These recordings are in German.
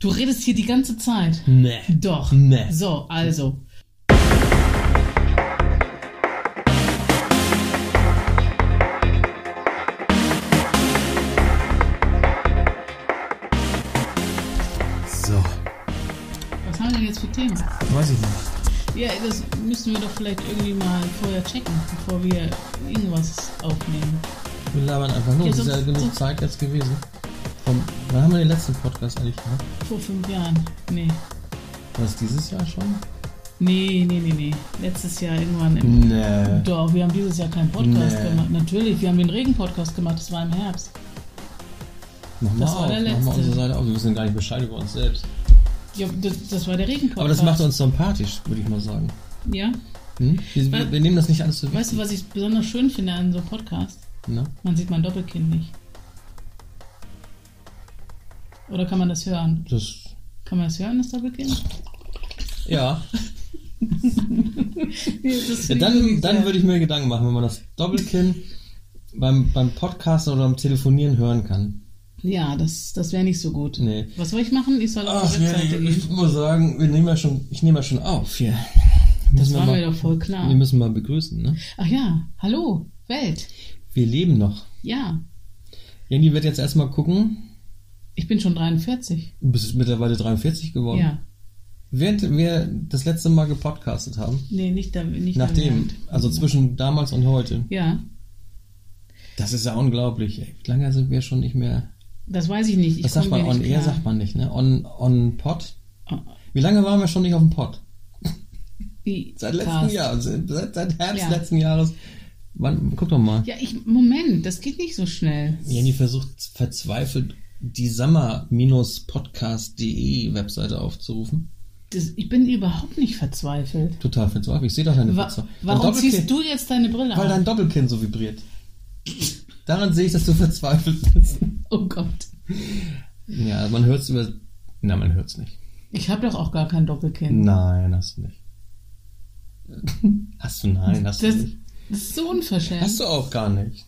Du redest hier die ganze Zeit. Nee. Doch. Nee. So, also. So, Was haben wir denn jetzt für Themen? weiß ich nicht. Ja, das müssen wir doch vielleicht irgendwie mal vorher checken, bevor wir irgendwas aufnehmen. Wir labern einfach nur. Ja, Es ist ja sonst- genug sonst- Zeit jetzt gewesen. Vom, wann haben wir den letzten Podcast eigentlich gemacht? Vor fünf Jahren. Nee. War das dieses Jahr schon? Nee, nee, nee, nee. Letztes Jahr irgendwann im. Nee. Doch, wir haben dieses Jahr keinen Podcast Nee. gemacht. Natürlich, wir haben den Regen-Podcast gemacht, das war im Herbst. Mach mal Das war auf. der Mach mal letzte. unsere Seite auf. Wir wissen gar nicht Bescheid über uns selbst. Ja, das, das war der Regen-Podcast. Aber das macht uns sympathisch, würde ich mal sagen. Ja. Hm? Wir, wir, wir nehmen das nicht alles so Weißt du, was ich besonders schön finde an so einem Podcast? Ne? Man sieht mein Doppelkinn nicht. Oder kann man das hören? Das, Kann man das hören, das Doppelkinn? ja. Nee, das ja dann dann würde ich mir Gedanken machen, wenn man das Doppelkinn beim, beim Podcasten oder beim Telefonieren hören kann. Ja, das, das wäre nicht so gut. Nee. Was soll ich machen? Ich soll auf Ach, die ja, Webseite ich gehen. muss sagen, wir nehmen ja schon, ich nehme ja schon auf hier. Das war mal- mir doch voll klar. Wir müssen mal begrüßen, ne? Ach ja, hallo, Welt. Wir leben noch. Ja, Jenny wird jetzt erstmal gucken. Ich bin schon 43. Du bist mittlerweile 43 geworden. Ja. Während wir das letzte Mal gepodcastet haben, Nee, nicht da. Nicht nachdem, also zwischen damals und heute, Ja, das ist ja unglaublich. Ey. Wie lange sind wir schon nicht mehr? das weiß ich nicht. Ich Was sagt man? On Air sagt man nicht, ne? On, on Pod? Oh, Wie lange waren wir schon nicht auf dem Pod? wie Seit letztem. Jahr, seit, seit Herbst Ja. letzten Jahres. Wann, guck doch mal. Ja, ich, Moment, das geht nicht so schnell. Jenny versucht verzweifelt, die Summer-podcast.de Webseite aufzurufen. Das, ich bin überhaupt nicht verzweifelt. Total verzweifelt. Ich sehe doch deine Wa Verzweiflung. warum ziehst du jetzt deine Brille Weil auf? dein Doppelkinn so vibriert. Daran sehe ich, dass du verzweifelt bist. Oh Gott. Ja, man hört es über. Na, man hört es nicht. Ich habe doch auch gar kein Doppelkinn. Nein, hast du nicht. Hast du nein, hast Das, du nicht. das ist so unverschämt. Hast du auch gar nicht.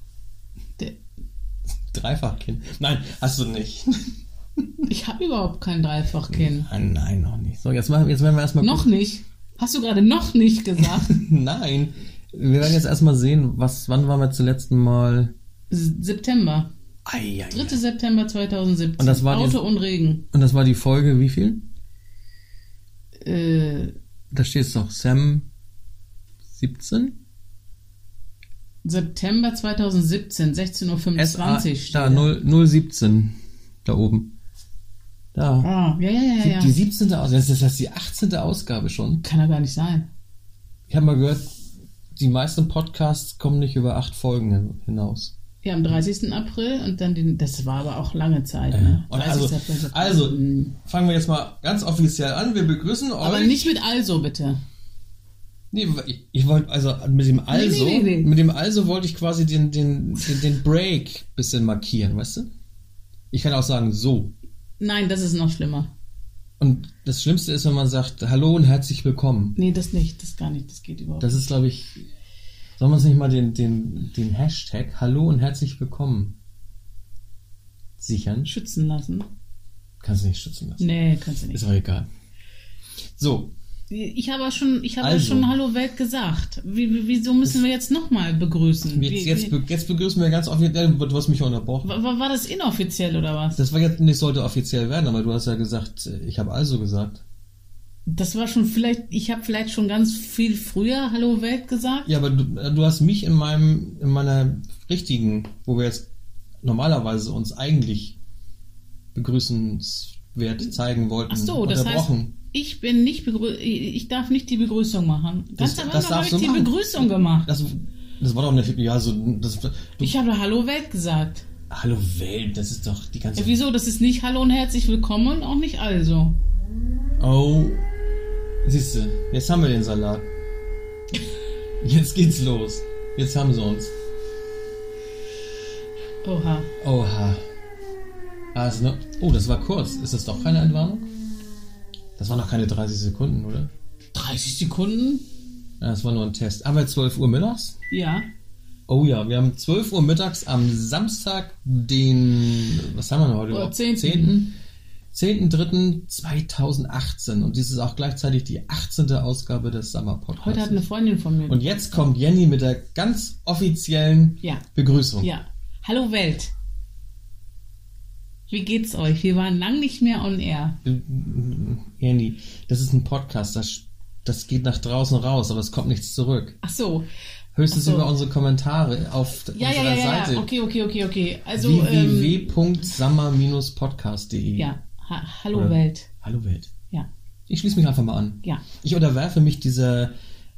Dreifachkinn. Nein, hast du nicht. Ich habe überhaupt kein Dreifachkinn. Nein, nein, noch nicht. So, jetzt, machen, jetzt werden wir erstmal. Noch nicht. Hast du gerade noch nicht gesagt? Nein. Wir werden jetzt erstmal sehen, was, wann waren wir zuletzt Mal. September. Ei, ei, 3. ei. September 2017. Und das war die- Auto und Regen. Und das war die Folge, wie viel? Äh, Da steht es doch, Sam 17? September 2017, 16.25 SA, Uhr da, 0, 017. Da oben. Da. Ah, ja, ja, ja, ja. Die 17. Ausgabe, das ist das die 18. Ausgabe schon. Kann ja gar nicht sein. Ich habe mal gehört, die meisten Podcasts kommen nicht über acht Folgen hinaus. Ja, am 30. April und dann den, das war aber auch lange Zeit, ne? 30. also, April. also, fangen wir jetzt mal ganz offiziell an. Wir begrüßen euch. Aber nicht mit also, bitte. Nee, ich, ich wollte, also mit dem Also, nee, nee. mit dem Also wollte ich quasi den, den, den, den Break bisschen markieren, weißt du? Ich kann auch sagen, so. Nein, das ist noch schlimmer. Und das Schlimmste ist, wenn man sagt, hallo und herzlich willkommen. Nee, das nicht, das gar nicht, das geht überhaupt Das ist, glaube ich, soll man uns nicht mal den, den, den Hashtag Hallo und herzlich willkommen sichern? nicht. Schützen lassen. Kannst du nicht schützen lassen. Nee, kannst du nicht. Ist auch egal. So, Ich habe schon, ich habe Also. schon Hallo Welt gesagt. Wie, wie- wieso müssen wir jetzt nochmal begrüßen? jetzt, Wie, jetzt, wie, jetzt begrüßen wir ganz offiziell, du hast mich unterbrochen. war, war das inoffiziell oder was? Das war jetzt nicht sollte offiziell werden, aber du hast ja gesagt, ich habe also gesagt. Das war schon vielleicht, ich habe vielleicht schon ganz viel früher Hallo Welt gesagt. Ja, aber du, du hast mich in meinem, in meiner richtigen, wo wir jetzt normalerweise uns eigentlich begrüßenswert zeigen wollten, Ach so, das heißt, unterbrochen. Ich bin nicht ich darf nicht die Begrüßung machen. Ganz Das- am Anfang habe ich die machen. Begrüßung gemacht. Das, das war doch eine, ja, so, das, du, Ich habe Hallo Welt gesagt. Hallo Welt, das ist doch die ganze Ja, wieso? Das ist nicht Hallo und herzlich willkommen und auch nicht also. Oh, siehst du, jetzt haben wir den Salat. Jetzt geht's los. Jetzt haben sie uns. Oha. Oha. Also, ne? Oh, das war kurz. Ist das doch keine Entwarnung? Das waren noch keine 30 Sekunden, oder? 30 Sekunden? Ja, das war nur ein Test. Aber 12 Uhr mittags? Ja. Oh ja, wir haben 12 Uhr mittags am Samstag, den, was haben wir denn heute? Oh, überhaupt? 10.. 10. 10.03.2018 und dies ist auch gleichzeitig die 18. Ausgabe des Summer Podcasts. Heute hat eine Freundin von mir. und jetzt kommt Jenny mit der ganz offiziellen Ja. Begrüßung. Ja. Hallo Welt. Wie geht's euch? Wir waren lang nicht mehr on air. Jenny, das ist ein Podcast, das, das geht nach draußen raus, aber es kommt nichts zurück. Ach so. Höchstens so. über unsere Kommentare auf Ja, ja, unserer ja, ja, Seite ja. Okay, okay, okay, okay. Also, www.summer-podcast.de ja. Ha Hallo Oder- Welt. Hallo Welt. Ja. Ich schließe mich einfach mal an. Ja. Ich unterwerfe mich dieser,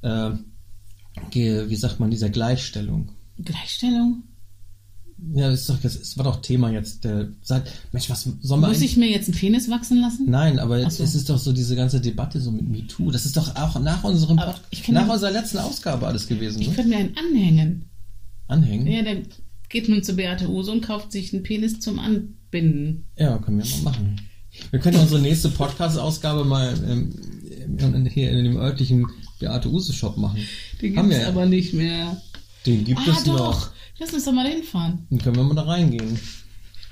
äh, wie sagt man, dieser Gleichstellung. Gleichstellung? Ja, das, ist doch, das war doch Thema jetzt. Der, seit, Mensch, was soll man Muss ich mir jetzt einen Penis wachsen lassen? Nein, aber so. es ist doch so diese ganze Debatte so mit MeToo. Das ist doch auch nach unserem Aber ich nach ja- unserer letzten Ausgabe alles gewesen, Ich ne? könnte mir einen anhängen. Anhängen? Ja, dann geht man zu Beate Use und kauft sich einen Penis zum Anbinden. Ja, können wir mal machen. Wir können unsere nächste Podcast-Ausgabe mal ähm, in- hier in dem örtlichen Beate Use Shop machen. Den wir ja. aber nicht mehr. Den gibt Ah, es doch. noch. Lass uns doch mal hinfahren. Dann können wir mal da reingehen.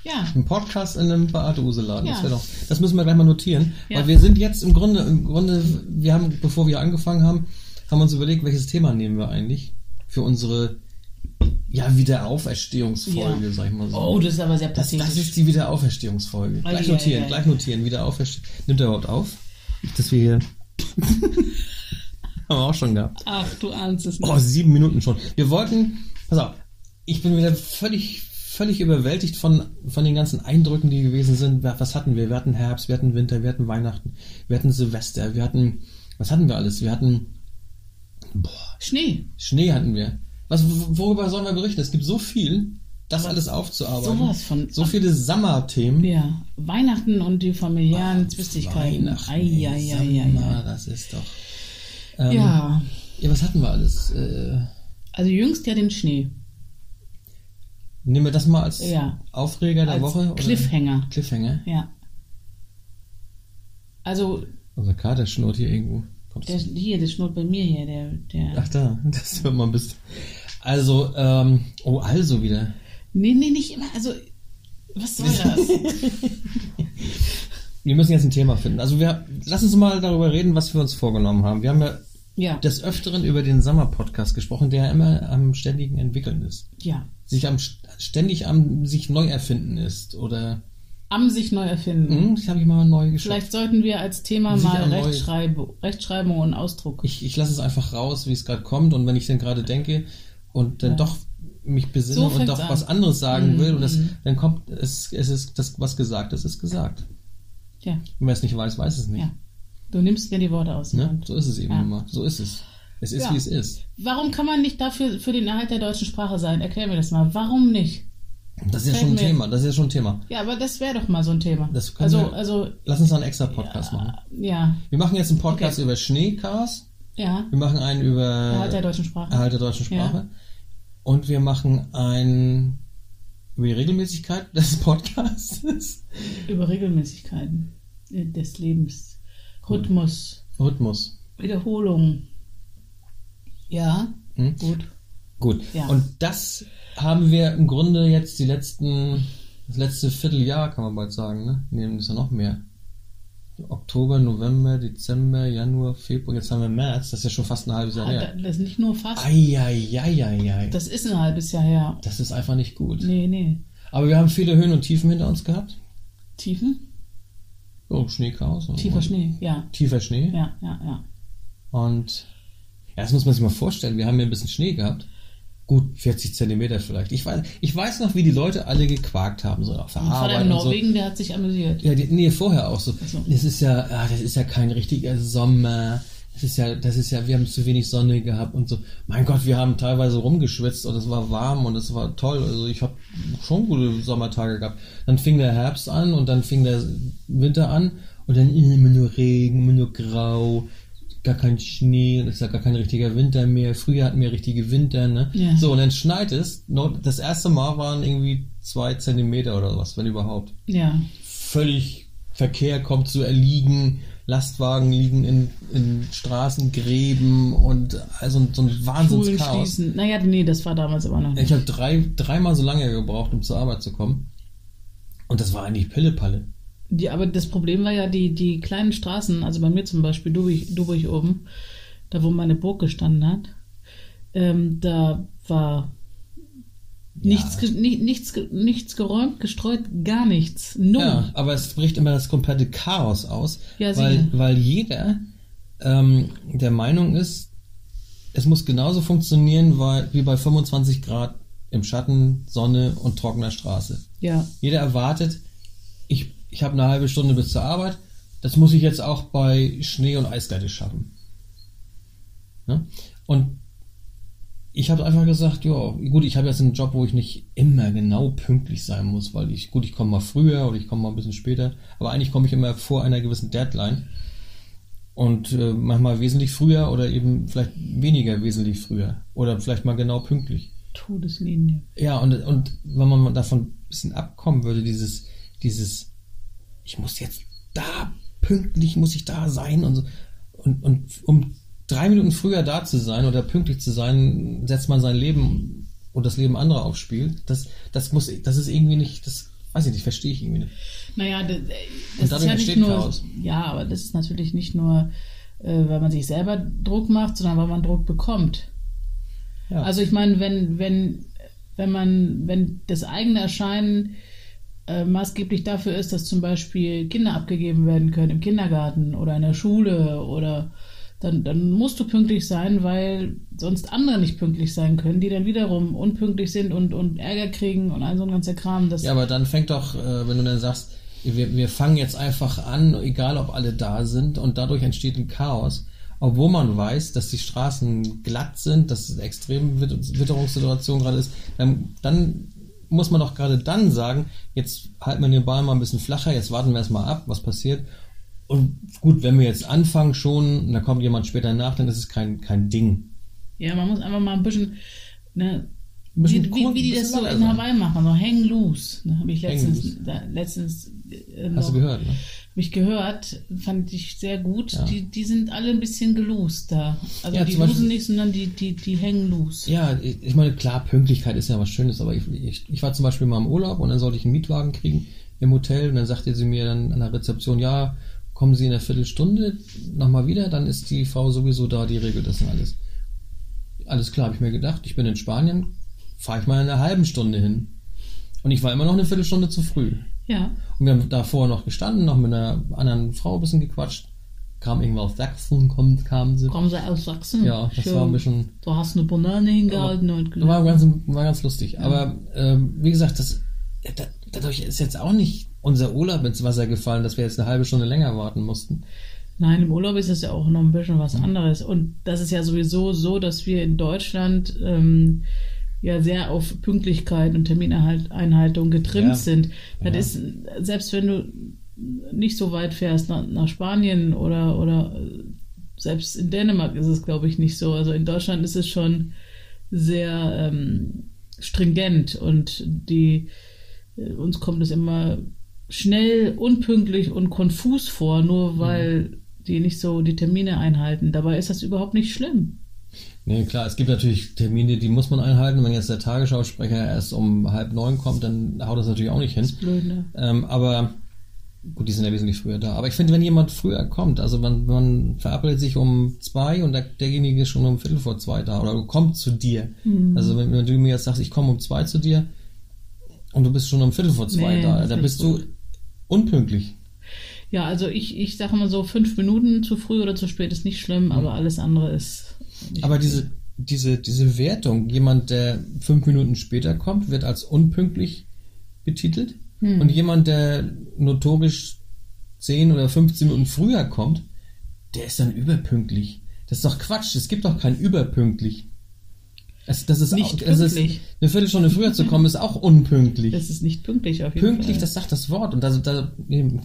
Ja. Ein Podcast in einem Beate Use Laden. Ja. Das, doch, das müssen wir gleich mal notieren. Ja. Weil wir sind jetzt im Grunde, im Grunde, wir haben, bevor wir angefangen haben, haben wir uns überlegt, welches Thema nehmen wir eigentlich für unsere ja, Wiederauferstehungsfolge, Ja. sag ich mal so. Oh, das ist aber sehr Das, pathetisch. das ist die Wiederauferstehungsfolge. Ei, Gleich ei, notieren, ei. gleich notieren, Wiederauferstehung. Nimmt er überhaupt auf? Dass wir hier. Haben wir auch schon gehabt. Ach, du ahnst es nicht. Oh, sieben Minuten schon. Wir wollten. Pass auf, ich bin wieder völlig, völlig überwältigt von, von den ganzen Eindrücken, die gewesen sind. Was hatten wir? Wir hatten Herbst, wir hatten Winter, wir hatten Weihnachten, wir hatten Silvester, wir hatten. Was hatten wir alles? Wir hatten. Boah, Schnee. Schnee hatten wir. Was, worüber sollen wir berichten? Es gibt so viel, das alles aufzuarbeiten. Sowas von- So viele Sommerthemen. Ja. Weihnachten und die familiären Zwistigkeiten. Weihnachten, Ei, ei, ei, ei, Sommer, das ist doch. Ähm, Ja. ja, was hatten wir alles? Äh, Also jüngst ja den Schnee. Nehmen wir das mal als Ja. Aufreger der Als Woche? oder? Cliffhanger. Cliffhanger. Ja. Also, Unser Kater schnurrt hier irgendwo. Kommst der, hier, das schnurrt bei mir hier, der, der. Ach da, das hört man ein bisschen. Also, ähm, oh, also wieder. Nee, nee, nicht immer. Also, was soll das? Wir müssen jetzt ein Thema finden. Also wir, lass uns mal darüber reden, was wir uns vorgenommen haben. Wir haben ja ja. des Öfteren über den Sommer-Podcast gesprochen, der immer am ständigen Entwickeln ist. ja. Sich am, ständig am sich neu erfinden ist. Oder, Am sich neu erfinden. hm, das habe ich mal neu geschafft. Vielleicht sollten wir als Thema Sich mal neu- Rechtschreibung, und Ausdruck. Ich, ich lasse es einfach raus, wie es gerade kommt. Und wenn ich dann gerade denke und dann Ja. doch mich besinne So und doch an. was anderes sagen Mhm, will, und das, mhm. dann kommt es, es ist das, was gesagt ist, ist gesagt. ja, Und wer es nicht weiß, weiß es nicht. ja. Du nimmst mir die Worte aus. Ne? So ist es eben Ja. immer. So ist es. Es ist, Ja. wie es ist. Warum kann man nicht dafür für den Erhalt der deutschen Sprache sein? Erklär mir das mal. Warum nicht? Das ist ja schon ein Thema. Das ist ja schon ein Thema. Ja, aber das wäre doch mal so ein Thema. Das also, wir- also, Lass uns noch einen extra Podcast machen. ja, Wir machen jetzt einen Podcast Okay. über Schneecars. ja. Wir machen einen über Erhalt der deutschen Sprache. Erhalt der deutschen Sprache. Und wir machen einen über die Regelmäßigkeit des Podcasts. Über Regelmäßigkeiten äh, des Lebens. Rhythmus, Rhythmus. Wiederholung. Ja, Hm? gut. Gut. Ja. Und das haben wir im Grunde jetzt die letzten, das letzte Vierteljahr, kann man bald sagen, ne? Das ist ja noch mehr. Oktober, November, Dezember, Januar, Februar, jetzt haben wir März, das ist ja schon fast ein halbes Jahr Ah, her. Das ist nicht nur fast. Eieieiei. Das ist ein halbes Jahr her. das ist einfach nicht gut. Nee, nee. Aber wir haben viele Höhen und Tiefen hinter uns gehabt. Tiefen? Oh, Schneechaos. und- Tiefer Schnee, ja. Tiefer Schnee. Ja, ja, ja. Und ja, das muss man sich mal vorstellen. Wir haben ja ein bisschen Schnee gehabt. Gut, 40 Zentimeter vielleicht. Ich weiß, ich weiß noch, wie die Leute alle gequakt haben, so auf der Und vor Arbeit allem und so. Norwegen, der hat sich amüsiert. Ja, die, nee, vorher auch so. So. Das ist ja, ah, das ist ja kein richtiger Sommer. Das ist ja, das ist ja, wir haben zu wenig Sonne gehabt und so. Mein Gott, wir haben teilweise rumgeschwitzt und es war warm und es war toll. Also ich habe schon gute Sommertage gehabt. Dann fing der Herbst an und dann fing der Winter an und dann immer nur Regen, immer nur grau, gar kein Schnee, und es ist ja gar kein richtiger Winter mehr. Früher hatten wir richtige Winter, ne? Ja. So, und dann schneit es. Das erste Mal waren irgendwie zwei Zentimeter oder was, wenn überhaupt Ja. völlig Verkehr kommt zu erliegen, Lastwagen liegen in, in Straßengräben und also so ein Wahnsinnschaos. Naja, nee, das war damals aber noch nicht. Ich habe drei, dreimal so lange gebraucht, um zur Arbeit zu kommen. Und das war eigentlich Pillepalle. Ja, aber das Problem war ja, die, die kleinen Straßen, also bei mir zum Beispiel, Duburg oben, da wo meine Burg gestanden hat, ähm, da war nichts, ge- ni- nichts, nichts geräumt, gestreut, gar nichts. Null. Ja, aber es bricht immer das komplette Chaos aus, Ja, weil, weil jeder ähm, der Meinung ist, es muss genauso funktionieren weil, wie bei 25 Grad im Schatten, Sonne und trockener Straße. Ja, Jeder erwartet, ich, ich habe eine halbe Stunde bis zur Arbeit, das muss ich jetzt auch bei Schnee und Eisglätte schaffen. Ne? Und ich habe einfach gesagt, ja, gut, ich habe jetzt einen Job, wo ich nicht immer genau pünktlich sein muss, weil ich, gut, ich komme mal früher oder ich komme mal ein bisschen später, aber eigentlich komme ich immer vor einer gewissen Deadline und äh, manchmal wesentlich früher oder eben vielleicht weniger wesentlich früher oder vielleicht mal genau pünktlich. Todeslinie. Ja, und, und wenn man davon ein bisschen abkommen würde, dieses, dieses, ich muss jetzt da pünktlich, muss ich da sein und so. Und, und um drei Minuten früher da zu sein oder pünktlich zu sein, setzt man sein Leben und das Leben anderer aufs Spiel. Das, das muss, das ist irgendwie nicht, das weiß ich nicht, verstehe ich irgendwie nicht. Naja, das, das ist ja nicht nur, Chaos. ja, aber das ist natürlich nicht nur, äh, weil man sich selber Druck macht, sondern weil man Druck bekommt. Ja. Also ich meine, wenn, wenn, wenn man, wenn das eigene Erscheinen äh, maßgeblich dafür ist, dass zum Beispiel Kinder abgegeben werden können im Kindergarten oder in der Schule oder dann, dann musst du pünktlich sein, weil sonst andere nicht pünktlich sein können, die dann wiederum unpünktlich sind und, und Ärger kriegen und all so ein ganzer Kram. Das, Ja, aber dann fängt doch, äh, wenn du dann sagst, wir, wir fangen jetzt einfach an, egal ob alle da sind, und dadurch entsteht ein Chaos. Obwohl man weiß, dass die Straßen glatt sind, dass es eine extreme Wit- Witterungssituation gerade ist, dann, dann muss man doch gerade dann sagen, jetzt halten wir den Ball mal ein bisschen flacher, jetzt warten wir erstmal ab, was passiert. Und gut, wenn wir jetzt anfangen schon, und da kommt jemand später nach, dann ist es kein, kein Ding. Ja, man muss einfach mal ein bisschen, ne, Ein bisschen wie, wie, wie die das so in. Hawaii machen, so hang loose. Ne, habe ich letztens, da, letztens äh, Hast du gehört, ne? Hab ich gehört, fand ich sehr gut. Ja. Die, die sind alle ein bisschen gelost da. Also Ja, die losen nicht, sondern die, die, die hängen loose. Ja, ich ich meine, klar, Pünktlichkeit ist ja was Schönes, aber ich, ich, ich war zum Beispiel mal im Urlaub und dann sollte ich einen Mietwagen kriegen im Hotel und dann sagte sie mir dann an der Rezeption, ja, kommen Sie in einer Viertelstunde nochmal wieder, dann ist die Frau sowieso da, die regelt das und alles. Alles klar, habe ich mir gedacht, ich bin in Spanien, fahre ich mal in einer halben Stunde hin. Und ich war immer noch eine Viertelstunde zu früh. Ja. Und wir haben davor noch gestanden, noch mit einer anderen Frau ein bisschen gequatscht. Kam irgendwann aus Sachsen, kommt, kamen sie. Kommen sie aus Sachsen? Ja, das Schön. war ein bisschen Du hast eine Banane hingehalten und war ganz, war ganz lustig. Aber ähm, wie gesagt, das, da, dadurch ist jetzt auch nicht unser Urlaub ins Wasser gefallen, dass wir jetzt eine halbe Stunde länger warten mussten. Nein, im Urlaub ist es ja auch noch ein bisschen was Mhm. anderes. Und das ist ja sowieso so, dass wir in Deutschland ähm, ja sehr auf Pünktlichkeit und Termineinhaltung getrimmt Ja. sind. Das Ja. ist, selbst wenn du nicht so weit fährst nach, nach Spanien oder, oder selbst in Dänemark ist es, glaube ich, nicht so. Also in Deutschland ist es schon sehr ähm, stringent und die äh, uns kommt es immer schnell, unpünktlich und konfus vor, nur weil die nicht so die Termine einhalten. Dabei ist das überhaupt nicht schlimm. Nee, klar, es gibt natürlich Termine, die muss man einhalten. Wenn jetzt der Tagesschausprecher erst um halb neun kommt, dann haut das natürlich auch nicht hin. Blöd, ne? Ähm, aber gut, die sind ja wesentlich früher da. Aber ich finde, wenn jemand früher kommt, also man, man verabredet sich um zwei und der, derjenige ist schon um Viertel vor zwei da oder kommt zu dir. Mhm. Also wenn, wenn du mir jetzt sagst, ich komme um zwei zu dir und du bist schon um Viertel vor zwei Nee, da, ist bist du unpünktlich. Ja, also ich, ich sage mal so, fünf Minuten zu früh oder zu spät ist nicht schlimm, aber alles andere ist. Mhm. Aber diese, diese, diese Wertung, jemand, der fünf Minuten später kommt, wird als unpünktlich betitelt. Hm. Und jemand, der notorisch 10 oder 15 Minuten früher kommt, der ist dann überpünktlich. Das ist doch Quatsch. Es gibt doch kein überpünktlich. Es, das ist Nicht auch, es ist, pünktlich. eine Viertelstunde früher zu kommen, ist auch unpünktlich. Das ist nicht pünktlich auf jeden Pünktlich, Fall. das sagt das Wort. Und da, da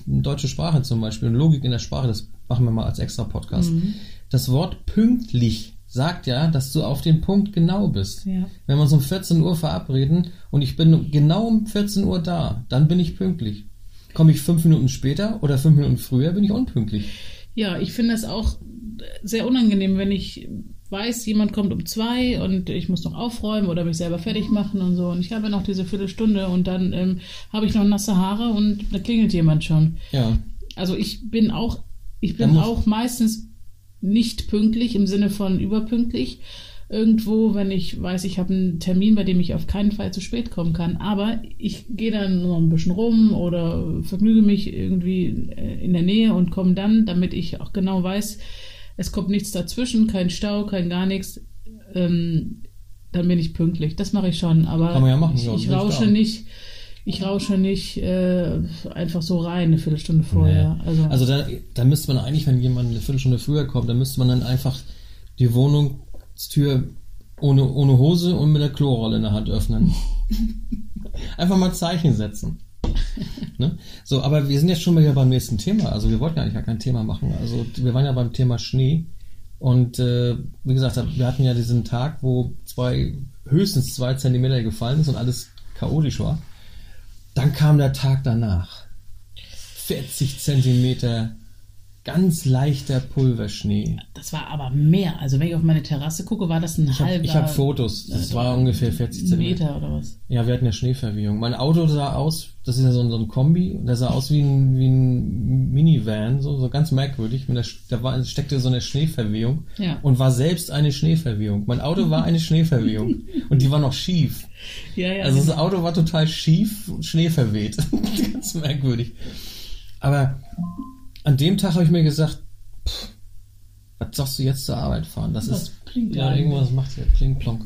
deutsche Sprache zum Beispiel und Logik in der Sprache, das machen wir mal als extra Podcast. Mhm. Das Wort pünktlich sagt ja, dass du auf den Punkt genau bist. Ja. Wenn wir uns um 14 Uhr verabreden und ich bin genau um 14 Uhr da, dann bin ich pünktlich. Komme ich fünf Minuten später oder fünf Minuten früher, bin ich unpünktlich. Ja, ich finde das auch sehr unangenehm, wenn ich weiß, jemand kommt um zwei und ich muss noch aufräumen oder mich selber fertig machen und so. Und ich habe noch diese Viertelstunde und dann ähm, habe ich noch nasse Haare und da klingelt jemand schon. Ja. Also ich bin auch, ich bin auch meistens nicht pünktlich im Sinne von überpünktlich. Irgendwo, wenn ich weiß, ich habe einen Termin, bei dem ich auf keinen Fall zu spät kommen kann. Aber ich gehe dann noch ein bisschen rum oder vergnüge mich irgendwie äh, in der Nähe und komme dann, damit ich auch genau weiß, es kommt nichts dazwischen, kein Stau, kein gar nichts. Ähm, dann bin ich pünktlich. Das mache ich schon. Aber Kann man ja machen, ich, ich rausche nicht. Ich rausche nicht äh, einfach so rein, eine Viertelstunde vorher. Nee. Also, Also da, da müsste man eigentlich, wenn jemand eine Viertelstunde früher kommt, dann müsste man dann einfach die Wohnungstür ohne, ohne Hose und mit der Klorolle in der Hand öffnen. einfach mal Zeichen setzen. Ne? So, aber wir sind jetzt schon mal hier beim nächsten Thema. Also wir wollten ja eigentlich gar kein Thema machen. Also wir waren ja beim Thema Schnee. Und äh, wie gesagt, wir hatten ja diesen Tag, wo zwei, höchstens zwei Zentimeter gefallen ist und alles chaotisch war. Dann kam der Tag danach. 40 Zentimeter ganz leichter Pulverschnee. das war aber mehr. Also wenn ich auf meine Terrasse gucke, war das ein Ich habe halber hab Fotos, das äh, war ungefähr 40 Zentimeter. Meter oder was. Ja, wir hatten ja Schneeverwehung. Mein Auto sah aus, das ist ja so ein, so ein Kombi, der sah aus wie ein, wie ein Minivan, so, so ganz merkwürdig. Der, da war, steckte so eine Schneeverwehung Ja. und war selbst eine Schneeverwehung. Mein Auto war eine Schneeverwehung und die war noch schief. Ja, ja. Also das. Auto war total schief, Schnee verweht. Ganz merkwürdig. Aber an dem Tag habe ich mir gesagt, pff, was sagst du jetzt zur Arbeit fahren? Das Was ist blinkt ja irgendwas macht hier pling plonk.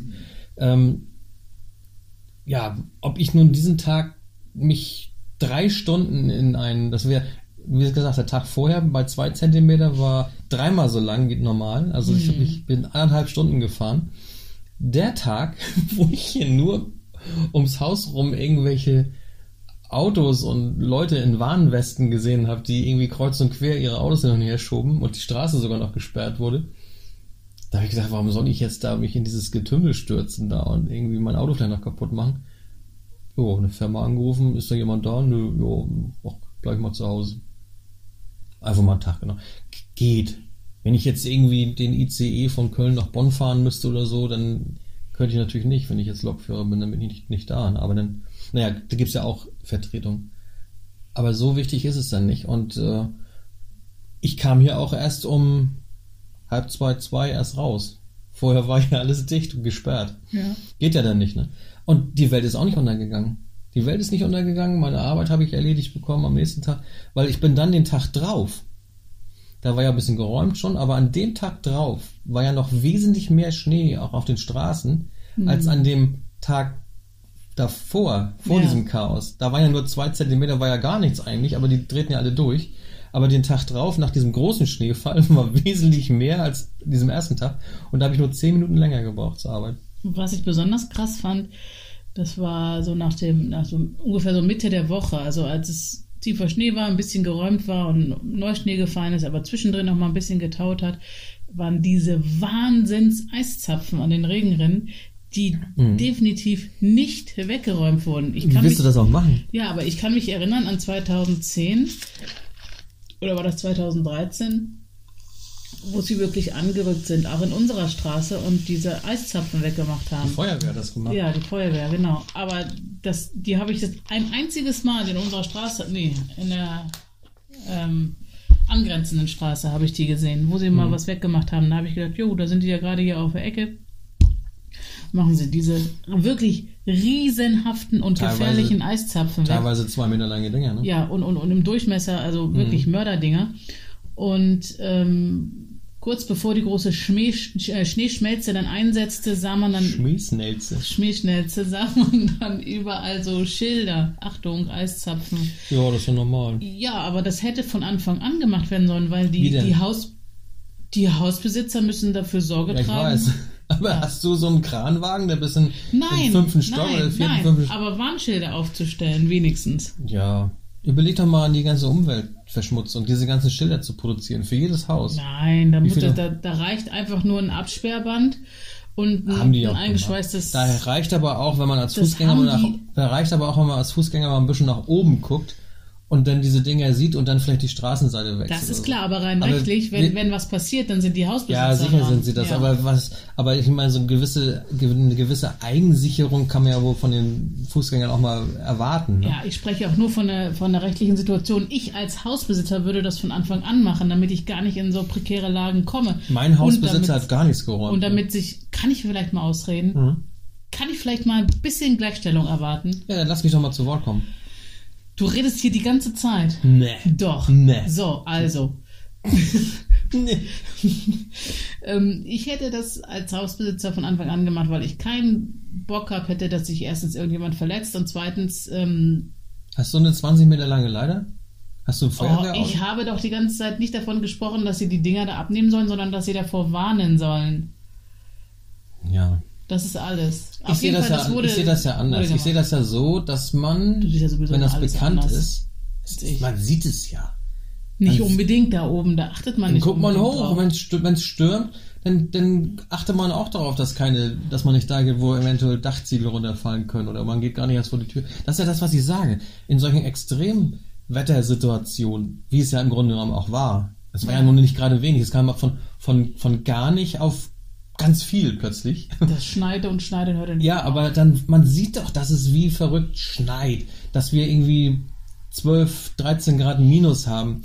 Ähm, ja, ob ich nun diesen Tag mich drei Stunden in einen, das wäre, wie gesagt, der Tag vorher bei zwei Zentimeter war dreimal so lang wie normal. Also ich, hab, ich bin anderthalb Stunden gefahren. Der Tag, wo ich hier nur ums Haus rum irgendwelche Autos und Leute in Warnwesten gesehen habe, die irgendwie kreuz und quer ihre Autos hin und her schoben und die Straße sogar noch gesperrt wurde. Da habe ich gedacht, warum soll ich jetzt da mich in dieses Getümmel stürzen da und irgendwie mein Auto vielleicht noch kaputt machen? Jo, eine Firma angerufen, ist da jemand da? Nö, jo, ach, gleich mal zu Hause. Einfach mal einen Tag, genau. Geht. Wenn ich jetzt irgendwie den ICE von Köln nach Bonn fahren müsste oder so, dann könnte ich natürlich nicht. Wenn ich jetzt Lokführer bin, dann bin ich nicht, nicht da. Aber dann, naja, da gibt's ja auch Vertretung. Aber so wichtig ist es dann nicht. Und äh, ich kam hier auch erst um halb zwei, zwei erst raus. Vorher war ja alles dicht und gesperrt. Ja. Geht ja dann nicht, ne? Und die Welt ist auch nicht untergegangen. Die Welt ist nicht untergegangen, meine Arbeit habe ich erledigt bekommen am nächsten Tag, weil ich bin dann den Tag drauf. Da war ja ein bisschen geräumt schon, aber an dem Tag drauf war ja noch wesentlich mehr Schnee auch auf den Straßen als an dem Tag davor, vor Ja. diesem Chaos. Da war ja nur zwei Zentimeter, war ja gar nichts eigentlich, aber die drehten ja alle durch. Aber den Tag drauf, nach diesem großen Schneefall, war wesentlich mehr als diesem ersten Tag. Und da habe ich nur zehn Minuten länger gebraucht zur Arbeit. Was ich besonders krass fand, das war so nach dem, nach so ungefähr so Mitte der Woche, also als es tiefer Schnee war, ein bisschen geräumt war und Neuschnee gefallen ist, aber zwischendrin noch mal ein bisschen getaut hat, waren diese Wahnsinns-Eiszapfen an den Regenrinnen, die definitiv nicht weggeräumt wurden. Ich Wie kann willst du mich, das auch machen? ja, aber ich kann mich erinnern an 2010 oder war das 2013, wo sie wirklich angerückt sind, auch in unserer Straße und diese Eiszapfen weggemacht Die haben. Feuerwehr hat das gemacht. Ja, die Feuerwehr, genau. Aber das, die habe ich das ein einziges Mal in unserer Straße, nee, in der ähm, angrenzenden Straße habe ich die gesehen, wo sie mal Mhm. was weggemacht haben. Da habe ich gedacht, jo, da sind die ja gerade hier auf der Ecke. Machen sie diese wirklich riesenhaften und Teilweise- gefährlichen Eiszapfen weg. Teilweise zwei Meter lange Dinger, ne? Ja, und, und, und im Durchmesser, also wirklich Mörderdinger. Und ähm, kurz bevor die große Schmäh, Sch- äh, Schneeschmelze dann einsetzte, sah man dann Schmiesnelze. Schmähschnelze, sah man dann überall so Schilder. Achtung, Eiszapfen. Ja, das ist ja normal. Ja, aber das hätte von Anfang an gemacht werden sollen, weil die, die, Haus, die Hausbesitzer müssen dafür Sorge Ja, ich tragen. weiß. Aber hast du so einen Kranwagen, der bis in Nein, im fünften Stock nein, oder vierten, nein, fünften aber Warnschilder aufzustellen, wenigstens. Ja. Überleg doch mal an die ganze Umweltverschmutzung, diese ganzen Schilder zu produzieren, für jedes Haus. Nein, da, viele? da, da reicht einfach nur ein Absperrband und ein, Haben die ein eingeschweißtes. Da reicht aber auch, wenn man als Fußgänger nach, da reicht aber auch, wenn man als Fußgänger mal ein bisschen nach oben guckt und dann diese Dinger sieht und dann vielleicht die Straßenseite wechselt. Das ist klar, aber rein Aber rechtlich, wenn, wenn was passiert, dann sind die Hausbesitzer Ja, sicher dran. sind sie das, Ja. aber was, aber ich meine, so eine gewisse, eine gewisse Eigensicherung kann man ja wohl von den Fußgängern auch mal erwarten. Ne? Ja, ich spreche auch nur von der, von der rechtlichen Situation. Ich als Hausbesitzer würde das von Anfang an machen, damit ich gar nicht in so prekäre Lagen komme. Mein Hausbesitzer damit, hat gar nichts geräumt. Und damit sich, kann ich vielleicht mal ausreden, Mhm. kann ich vielleicht mal ein bisschen Gleichstellung erwarten? Ja, dann lass mich doch mal zu Wort kommen. Du redest hier die ganze Zeit. Nee. Doch. Nee. So, also. Nee. Ähm, ich hätte das als Hausbesitzer von Anfang an gemacht, weil ich keinen Bock habe, hätte, dass sich erstens irgendjemand verletzt und zweitens, ähm, Hast du eine 20 Meter lange Leiter? Hast du ein oh, Feuerwehrauto? ich habe doch die ganze Zeit nicht davon gesprochen, dass sie die Dinger da abnehmen sollen, sondern dass sie davor warnen sollen. ja. Das ist alles. Ich sehe das, ja, ich sehe das ja anders. Ich sehe das ja so, dass man, ja wenn das bekannt anders ist, man sieht es ja. Nicht Dann- unbedingt da oben, da achtet man Dann nicht guckt man hoch, wenn es stürmt, dann, dann achtet man auch darauf, dass keine, dass man nicht da geht, wo eventuell Dachziegel runterfallen können oder man geht gar nicht erst vor die Tür. Das ist ja das, was ich sage. In solchen Extremwettersituationen, wie es ja im Grunde genommen auch war, es war ja, nun nicht gerade wenig, es kam von, von, von gar nicht auf ganz viel plötzlich. Das schneite und schneide hört nicht Ja, aber dann, man sieht doch, dass es wie verrückt schneit, dass wir irgendwie 12, 13 Grad minus haben.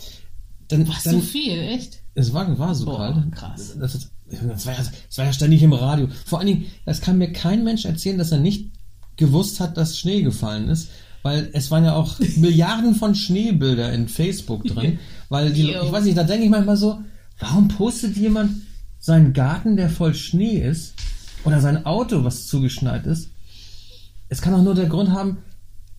Dann, Was dann, so viel, echt? es war, war so Boah, kalt. krass. Das, ist, das, war ja, das war ja ständig im Radio. Vor allen Dingen, das kann mir kein Mensch erzählen, dass er nicht gewusst hat, dass Schnee gefallen ist. Weil es waren ja auch Milliarden von Schneebilder in Facebook drin. Weil die, ich weiß nicht, da denke ich manchmal so, warum postet jemand seinen Garten, der voll Schnee ist? Oder sein Auto, was zugeschneit ist? Es kann auch nur der Grund haben,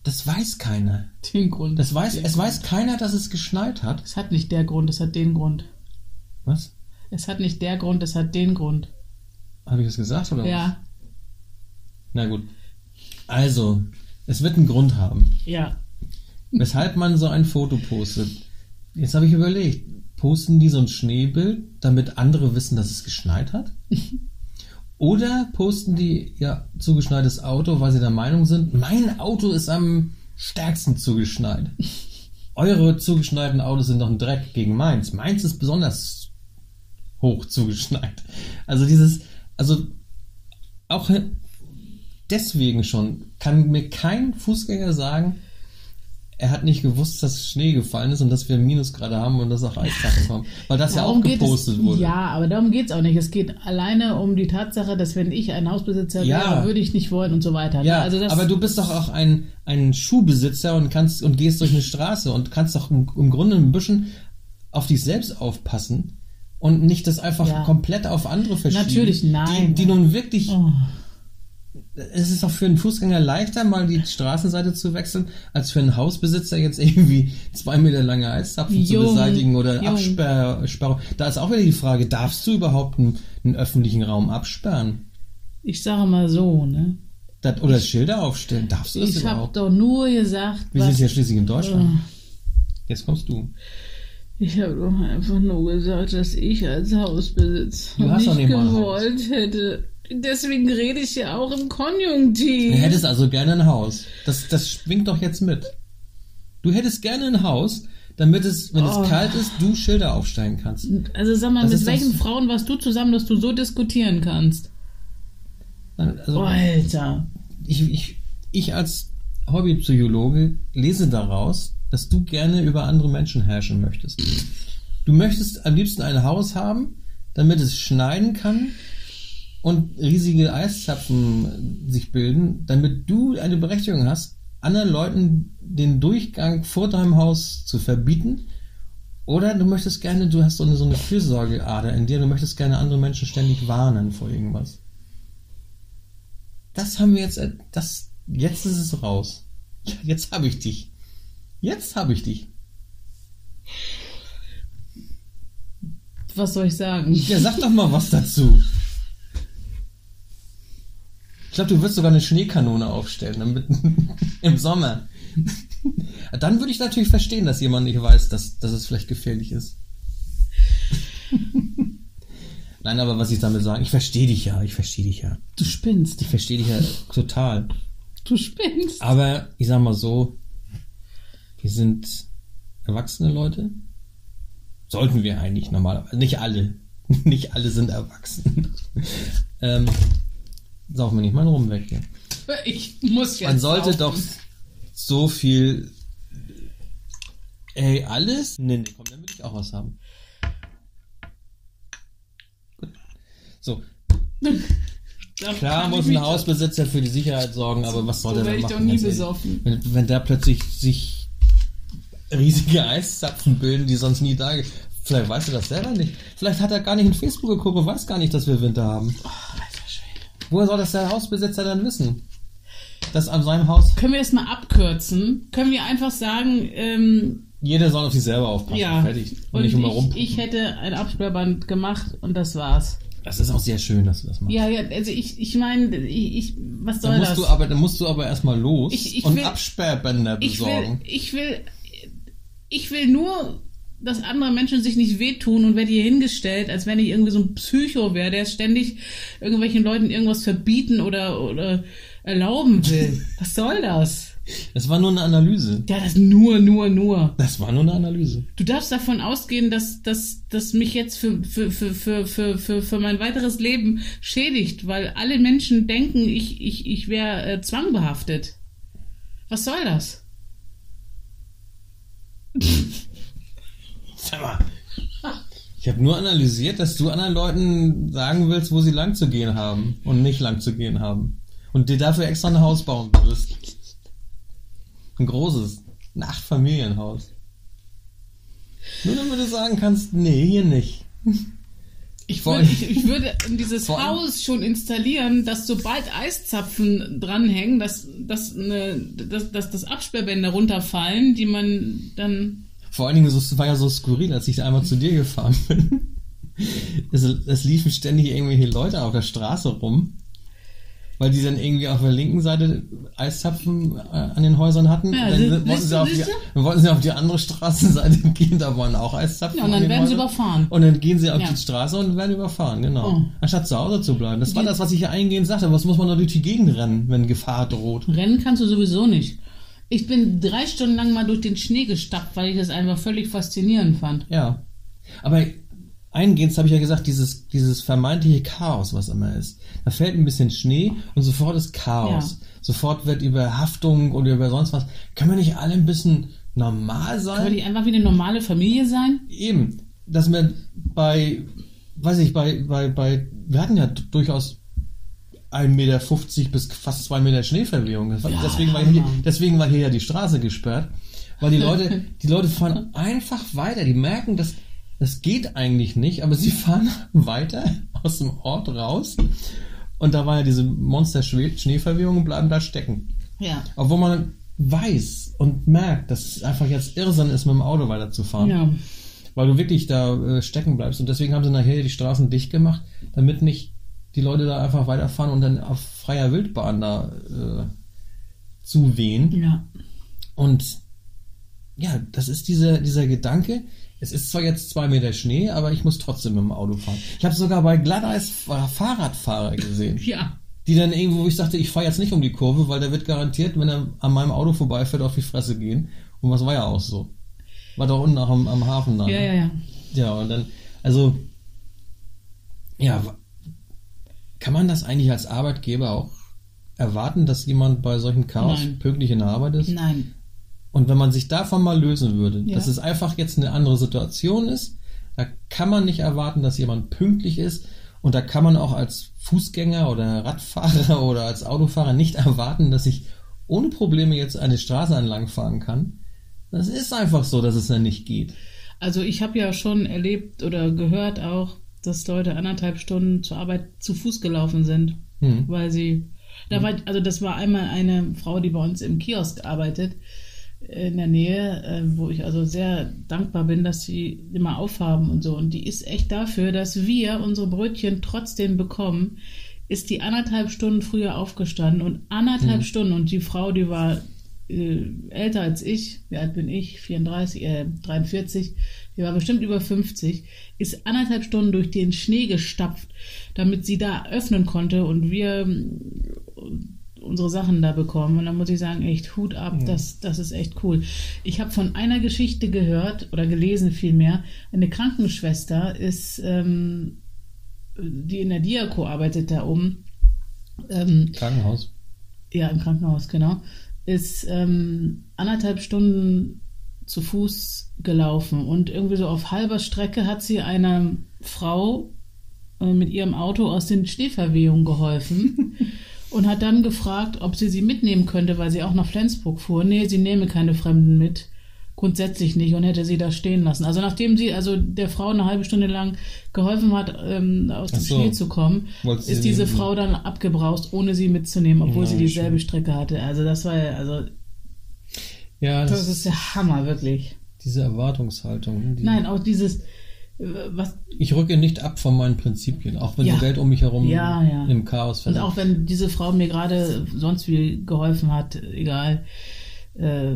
das weiß keiner. Den Grund. Das weiß, Den es Grund. weiß keiner, dass es geschneit hat. Es hat nicht der Grund, es hat den Grund. Was? Es hat nicht der Grund, es hat den Grund. Habe ich das gesagt oder was? Ja, Na gut. Also, es wird einen Grund haben, ja. weshalb man so ein Foto postet. Jetzt habe ich überlegt, posten die so ein Schneebild, damit andere wissen, dass es geschneit hat? Oder posten die ja zugeschneites Auto, weil sie der Meinung sind, mein Auto ist am stärksten zugeschneit. Eure zugeschneiten Autos sind doch ein Dreck gegen meins. Meins ist besonders hoch zugeschneit. Also dieses, also auch deswegen schon kann mir kein Fußgänger sagen, er hat nicht gewusst, dass Schnee gefallen ist und dass wir Minusgrade haben und dass auch Eistacken kommen. Weil das ja auch gepostet es, wurde. Ja, aber darum geht es auch nicht. Es geht alleine um die Tatsache, dass wenn ich ein Hausbesitzer Ja. wäre, würde ich nicht wollen und so weiter. Ja, also das, aber du bist doch auch ein, ein Schuhbesitzer und kannst und gehst durch eine Straße und kannst doch im, im Grunde ein bisschen auf dich selbst aufpassen und nicht das einfach Ja. komplett auf andere verschieben. Natürlich, nein. Die, die nun wirklich, Oh, es ist doch für einen Fußgänger leichter, mal die Straßenseite zu wechseln, als für einen Hausbesitzer jetzt irgendwie zwei Meter lange Eiszapfen zu Jung, beseitigen oder. Absperrung. Da ist auch wieder die Frage, darfst du überhaupt einen, einen öffentlichen Raum absperren? ich sage mal so, ne? Das, oder Schilder aufstellen? Darfst du das Ich habe überhaupt? doch nur gesagt, Wir was, sind ja schließlich in Deutschland. Oh. Jetzt kommst du. ich habe doch einfach nur gesagt, dass ich als Hausbesitzer nicht gewollt hätte. Deswegen rede ich ja auch im Konjunktiv. Du hättest also gerne ein Haus. Das, das schwingt doch jetzt mit. Du hättest gerne ein Haus, damit es, wenn Oh. es kalt ist, du Schilder aufstellen kannst. Also sag mal, Das mit welchen Frauen warst du zusammen, dass du so diskutieren kannst? Also, Alter. ich, ich, ich als Hobbypsychologe lese daraus, dass du gerne über andere Menschen herrschen möchtest. Du möchtest am liebsten ein Haus haben, damit es schneiden kann und riesige Eiszapfen sich bilden, damit du eine Berechtigung hast, anderen Leuten den Durchgang vor deinem Haus zu verbieten. Oder du möchtest gerne, du hast so eine, so eine Fürsorgeader in dir, du möchtest gerne andere Menschen ständig warnen vor irgendwas. Das haben wir jetzt, äh, das, jetzt ist es raus. Jetzt habe ich dich. Jetzt habe ich dich. Was soll ich sagen? Ja, sag doch mal was dazu. Ich glaube, du wirst sogar eine Schneekanone aufstellen damit, im Sommer. Dann würde ich natürlich verstehen, dass jemand nicht weiß, dass, dass es vielleicht gefährlich ist. Nein, aber was ich damit sagen, ich verstehe dich ja, ich verstehe dich ja. Du spinnst. Ich verstehe dich ja total. Du spinnst. Aber ich sag mal so, wir sind erwachsene Leute. Sollten wir eigentlich normalerweise. Nicht alle. nicht alle sind erwachsen. ähm, saufen wir nicht mal rum weg hier. Ich muss jetzt. Man sollte doch so viel. Ey, alles? Nee, nee, komm, dann will ich auch was haben. Gut. So, klar muss ein Hausbesitzer für die Sicherheit sorgen, aber was soll So der denn ich machen? doch nie besoffen. Wenn, wenn da plötzlich sich riesige Eiszapfen bilden, die sonst nie da Vielleicht weißt du das selber nicht. Vielleicht hat er gar nicht in Facebook geguckt und weiß gar nicht, dass wir Winter haben. Schwede. Woher soll das der Hausbesitzer dann wissen? Dass an seinem Haus Können wir das mal abkürzen? Können wir einfach sagen, ähm, jeder soll auf sich selber aufpassen. ja, Fertig. Und, und nicht immer ich, rum. ich hätte ein Absperrband gemacht und das war's. Das ist auch sehr schön, dass du das machst. Ja, ja, also ich, ich meine, ich, ich, was soll Dann musst das? du aber, dann musst du aber erstmal los Ich- ich und will- Absperrbänder ich will, besorgen. ich will, ich will nur, dass andere Menschen sich nicht wehtun und werde hier hingestellt, als wenn ich irgendwie so ein Psycho wäre, der ständig irgendwelchen Leuten irgendwas verbieten oder, oder erlauben will. Was soll das? Das war nur eine Analyse. Ja, das nur, nur, nur. Das war nur eine Analyse. Du darfst davon ausgehen, dass, dass, dass mich jetzt für, für, für, für, für, für, für mein weiteres Leben schädigt, weil alle Menschen denken, ich, ich, ich wäre äh, zwangbehaftet. Was soll das? Sag mal. Ich habe nur analysiert, dass du anderen Leuten sagen willst, wo sie lang zu gehen haben und nicht lang zu gehen haben. Und dir dafür extra ein Haus bauen würdest. Ein großes. Ein Acht-Familienhaus. Nur damit du sagen kannst, nee, hier nicht. Ich, Vor würd, allem- ich, würde in dieses Haus schon installieren, dass sobald Eiszapfen dranhängen, dass, dass, eine, dass, dass das Absperrbänder runterfallen, die man dann. Vor allen Dingen, es war ja so skurril, als ich einmal zu dir gefahren bin. Es, es liefen ständig irgendwelche Leute auf der Straße rum, weil die dann irgendwie auf der linken Seite Eiszapfen äh, an den Häusern hatten. Ja, dann siehst- wollten sie, auf die, dann wollten sie auf die andere Straßenseite gehen, da waren auch Eiszapfen. Ja, und an dann den werden sie Häusern. überfahren. Und dann gehen sie auf Ja. die Straße und werden überfahren, genau. Oh. Anstatt zu Hause zu bleiben. Das war das, was ich ja eingehend sagte. Was muss man doch durch die Gegend rennen, wenn Gefahr droht? Rennen kannst du sowieso nicht. Ich bin drei Stunden lang mal durch den Schnee gestappt, weil ich das einfach völlig faszinierend fand. Ja. Aber eingehend habe ich ja gesagt, dieses, dieses vermeintliche Chaos, was immer ist. Da fällt ein bisschen Schnee und sofort ist Chaos. Ja. Sofort wird über Haftung oder über sonst was. Können wir nicht alle ein bisschen normal Können sein? wir nicht einfach wie eine normale Familie sein? Eben. Dass wir bei, weiß ich, bei, bei, bei, wir hatten ja durchaus 1,50 Meter bis fast 2 Meter Schneeverwehung. Ja, deswegen, war hier, deswegen war hier ja die Straße gesperrt. Weil die Leute, die Leute fahren einfach weiter. Die merken, dass das geht eigentlich nicht, aber sie fahren weiter aus dem Ort raus. Und da war ja diese Monster-Schneeverwehung und bleiben da stecken. Ja. Obwohl man weiß und merkt, dass es einfach jetzt Irrsinn ist, mit dem Auto weiterzufahren Ja. weil du wirklich da äh, stecken bleibst. Und deswegen haben sie nachher die Straßen dicht gemacht, damit nicht die Leute da einfach weiterfahren und dann auf freier Wildbahn da äh, zuwehen. Ja. Und ja, das ist dieser, dieser Gedanke. Es ist zwar jetzt zwei Meter Schnee, aber ich muss trotzdem mit dem Auto fahren. Ich habe sogar bei Glatteis Fahrradfahrer gesehen, Ja. die dann irgendwo, wo ich dachte, ich fahre jetzt nicht um die Kurve, weil der wird garantiert, wenn er an meinem Auto vorbeifährt, auf die Fresse gehen. Und was war ja auch so. War da unten auch am, am Hafen dann. Ja, ja, ja. Ja, und dann, also, ja, kann man das eigentlich als Arbeitgeber auch erwarten, dass jemand bei solchem Chaos Nein. pünktlich in der Arbeit ist? Nein. Und wenn man sich davon mal lösen würde, Ja. dass es einfach jetzt eine andere Situation ist, da kann man nicht erwarten, dass jemand pünktlich ist und da kann man auch als Fußgänger oder Radfahrer oder als Autofahrer nicht erwarten, dass ich ohne Probleme jetzt eine Straße entlang fahren kann. Das ist einfach so, dass es dann nicht geht. Also ich habe ja schon erlebt oder gehört auch, dass Leute anderthalb Stunden zur Arbeit zu Fuß gelaufen sind, Hm. weil sie. Da war, also das war einmal eine Frau, die bei uns im Kiosk arbeitet in der Nähe, äh, wo ich also sehr dankbar bin, dass sie immer aufhaben und so. Und die ist echt dafür, dass wir unsere Brötchen trotzdem bekommen, ist die anderthalb Stunden früher aufgestanden und anderthalb Stunden und die Frau, die war äh, älter als ich, wie alt bin ich? 34, äh, 43, die war bestimmt über 50, ist anderthalb Stunden durch den Schnee gestapft, damit sie da öffnen konnte und wir unsere Sachen da bekommen. Und da muss ich sagen, echt Hut ab, das, das ist echt cool. Ich habe von einer Geschichte gehört oder gelesen vielmehr. Eine Krankenschwester ist, ähm, die in der Diako arbeitet da oben. Ähm, Krankenhaus. ja, im Krankenhaus, genau. Ist ähm, anderthalb Stunden zu Fuß gelaufen und irgendwie so auf halber Strecke hat sie einer Frau äh, mit ihrem Auto aus den Schneeverwehungen geholfen und hat dann gefragt, ob sie sie mitnehmen könnte, weil sie auch nach Flensburg fuhr. Nee, sie nehme keine Fremden mit. Grundsätzlich nicht und hätte sie da stehen lassen. Also nachdem sie also der Frau eine halbe Stunde lang geholfen hat, ähm, aus dem so. Schnee zu kommen, ist diese nehmen. Frau dann abgebraust, ohne sie mitzunehmen, obwohl Ja, sie dieselbe schön. Strecke hatte. Also das war ja, also Ja, das, das ist der Hammer, wirklich. diese Erwartungshaltung. Die, Nein, auch dieses, äh, was, Ich rücke nicht ab von meinen Prinzipien, auch wenn Ja. die Welt um mich herum Ja, ja. im Chaos und verläuft. auch wenn diese Frau mir gerade sonst wie geholfen hat, egal, äh,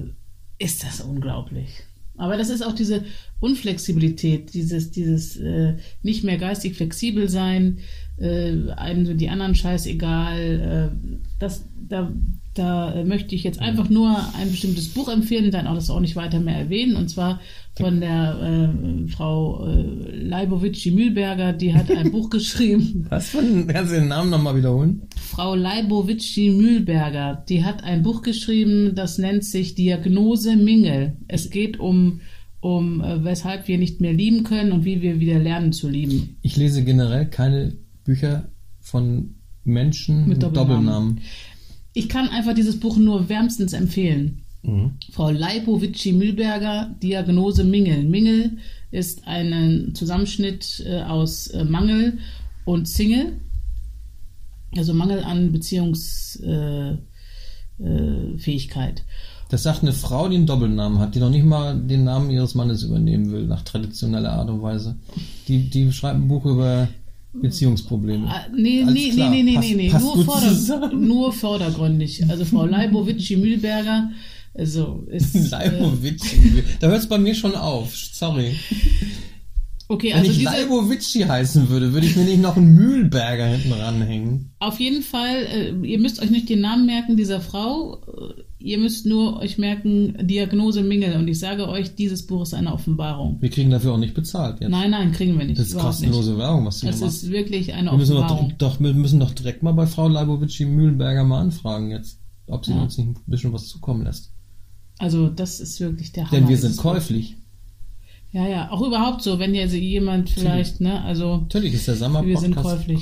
ist das unglaublich. Aber das ist auch diese Unflexibilität, dieses, dieses äh, nicht mehr geistig flexibel sein, äh, einem sind die anderen scheißegal. Äh, das, da, da möchte ich jetzt einfach nur ein bestimmtes Buch empfehlen, dann auch das auch nicht weiter mehr erwähnen, und zwar von der äh, Frau äh, Leibowitschi Mühlberger, die hat ein Buch geschrieben. Was für ein, kannst du den Namen nochmal wiederholen? Frau Leibowitschi Mühlberger, die hat ein Buch geschrieben, das nennt sich Diagnose Mingel. Es geht um, um äh, weshalb wir nicht mehr lieben können und wie wir wieder lernen zu lieben. Ich lese generell keine Bücher von Menschen Mit Doppelnamen. Doppelnamen. Ich kann einfach dieses Buch nur wärmstens empfehlen. Mhm. Frau Leibowitschi Mühlberger, Diagnose Mingel. Mingel ist ein Zusammenschnitt äh, aus äh, Mangel und Single. Also Mangel an Beziehungsfähigkeit. Äh. Das sagt eine Frau, die einen Doppelnamen hat, die noch nicht mal den Namen ihres Mannes übernehmen will, nach traditioneller Art und Weise. Die, die schreibt ein Buch über Beziehungsprobleme. Ah, nee, Alles nee, klar. nee, nee, Passt- nee, nee, passt nur, vorder nur vordergründig. Also Frau Leibowitschi Mühlberger, also ist. Äh, Leibowitschi. Da hört es bei mir schon auf. Sorry. Okay, Wenn also ich diese, Leibowitschi heißen würde, würde ich mir nicht noch einen Mühlberger hinten ranhängen. auf jeden Fall, äh, ihr müsst euch nicht den Namen merken dieser Frau, äh, ihr müsst nur euch merken Diagnose Mingel und ich sage euch, dieses Buch ist eine Offenbarung. Wir kriegen dafür auch nicht bezahlt jetzt. Nein, nein, kriegen wir nicht. das ist kostenlose Werbung, was du nicht. machst. ist wirklich eine Wir müssen doch, Offenbarung. doch, wir müssen doch direkt mal bei Frau Leibowitschi Mühlberger mal anfragen jetzt, ob sie Ja. uns nicht ein bisschen was zukommen lässt. Also das ist wirklich der Hammer. Denn wir sind käuflich. Ja, ja, auch überhaupt so, wenn jetzt jemand vielleicht, ne, also Natürlich ist der Sommer Wir sind käuflich.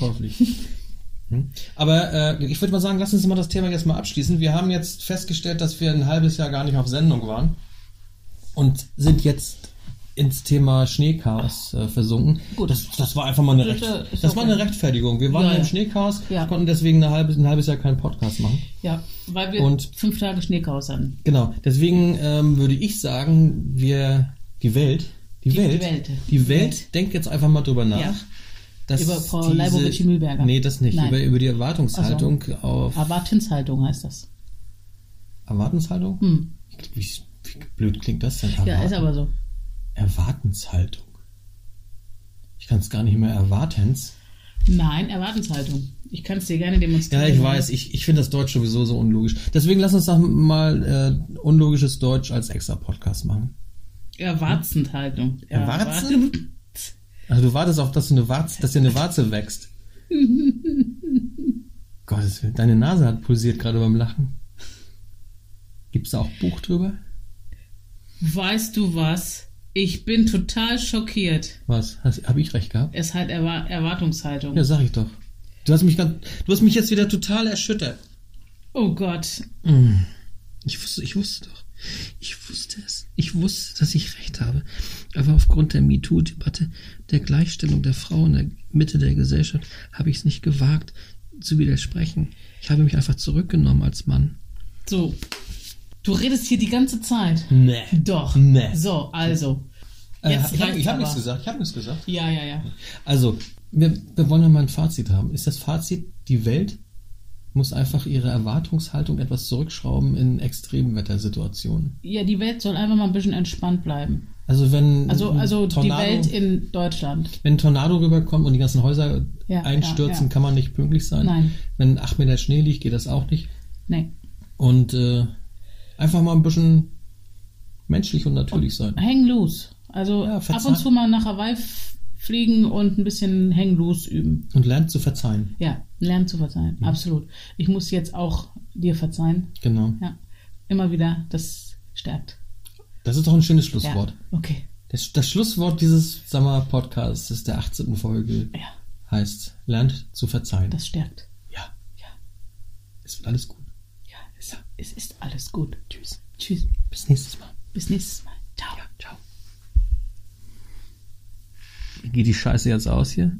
Hm. Aber äh, ich würde mal sagen, lass uns mal das Thema jetzt mal abschließen. Wir haben jetzt festgestellt, dass wir ein halbes Jahr gar nicht auf Sendung waren und sind jetzt ins Thema Schneechaos äh, versunken. Gut. Das, das war einfach mal eine, Recht, das war eine Rechtfertigung. Wir waren Ja, im. Schneechaos, Ja. konnten deswegen eine halbe, ein halbes Jahr keinen Podcast machen. Ja, weil wir Und- fünf Tage Schneechaos hatten. Genau, deswegen ähm, würde ich sagen, wir, die Welt, die, Die Welt, Welt. die Welt, Welt. denkt jetzt einfach mal drüber nach. Ja. dass Über Frau diese- Leibowitschi-Mühlberger. Nee, das nicht. Nein. Über, über die Erwartungshaltung auf. Erwartenshaltung heißt das. Erwartenshaltung? Hm. Wie, wie blöd klingt das denn? Ja, ist Erwarten- aber so. Erwartenshaltung. Ich kann es gar nicht mehr erwartens. Nein, Erwartenshaltung. Ich kann es dir gerne demonstrieren. Ja, ich weiß, ich, ich finde das Deutsch sowieso so unlogisch. Deswegen lass uns doch mal äh, unlogisches Deutsch als extra Podcast machen. Erwartenshaltung. Erwarzen? Also du wartest auf, dass, du eine Warze, dass dir eine Warze wächst. Gottes Willen, deine Nase hat pulsiert gerade beim Lachen. Gibt's da auch Buch drüber? Weißt du was? Ich bin total schockiert. Was? Habe ich recht gehabt? Es hat Erwa Erwartungshaltung. Ja, sag ich doch. Du hast mich ganz, du hast mich jetzt wieder total erschüttert. Oh Gott. Mm. Ich wusste, ich wusste doch. Ich wusste es. Ich wusste, dass ich recht habe. Aber aufgrund der MeToo-Debatte, der Gleichstellung der Frau in der Mitte der Gesellschaft, habe ich es nicht gewagt, zu widersprechen. Ich habe mich einfach zurückgenommen als Mann. So. Du redest hier die ganze Zeit. Nee. Doch. Nee. So, also. Äh, Jetzt ich habe hab nichts gesagt. Ich habe nichts gesagt. Ja, ja, ja. Also, wir, wir wollen ja mal ein Fazit haben. Ist das Fazit, die Welt muss einfach ihre Erwartungshaltung etwas zurückschrauben in Extremwettersituationen? Ja, die Welt soll einfach mal ein bisschen entspannt bleiben. Also wenn Also, also die Tornado, Welt in Deutschland. wenn ein Tornado rüberkommt und die ganzen Häuser Ja, einstürzen, ja, ja. kann man nicht pünktlich sein. Nein. Wenn acht Meter Schnee liegt, geht das auch nicht. Nee. Und äh, einfach mal ein bisschen menschlich und natürlich sein. Hang loose. Also ab und zu mal nach Hawaii fliegen und ein bisschen Hang loose üben. Und lernt zu verzeihen. Ja, lernen zu verzeihen. Mhm. Absolut. Ich muss jetzt auch dir verzeihen. Genau. Ja. Immer wieder, das stärkt. Das ist doch ein schönes Schlusswort. Ja. Okay. Das, das Schlusswort dieses Sommer-Podcasts ist der 18. Folge. Ja, Heißt, lernt zu verzeihen. das stärkt. ja, Ja. es wird alles gut. Ja, es, es ist alles gut. Tschüss. Tschüss. Bis nächstes Mal. Bis nächstes Mal. Ciao. Ciao. Wie geht die Scheiße jetzt aus hier?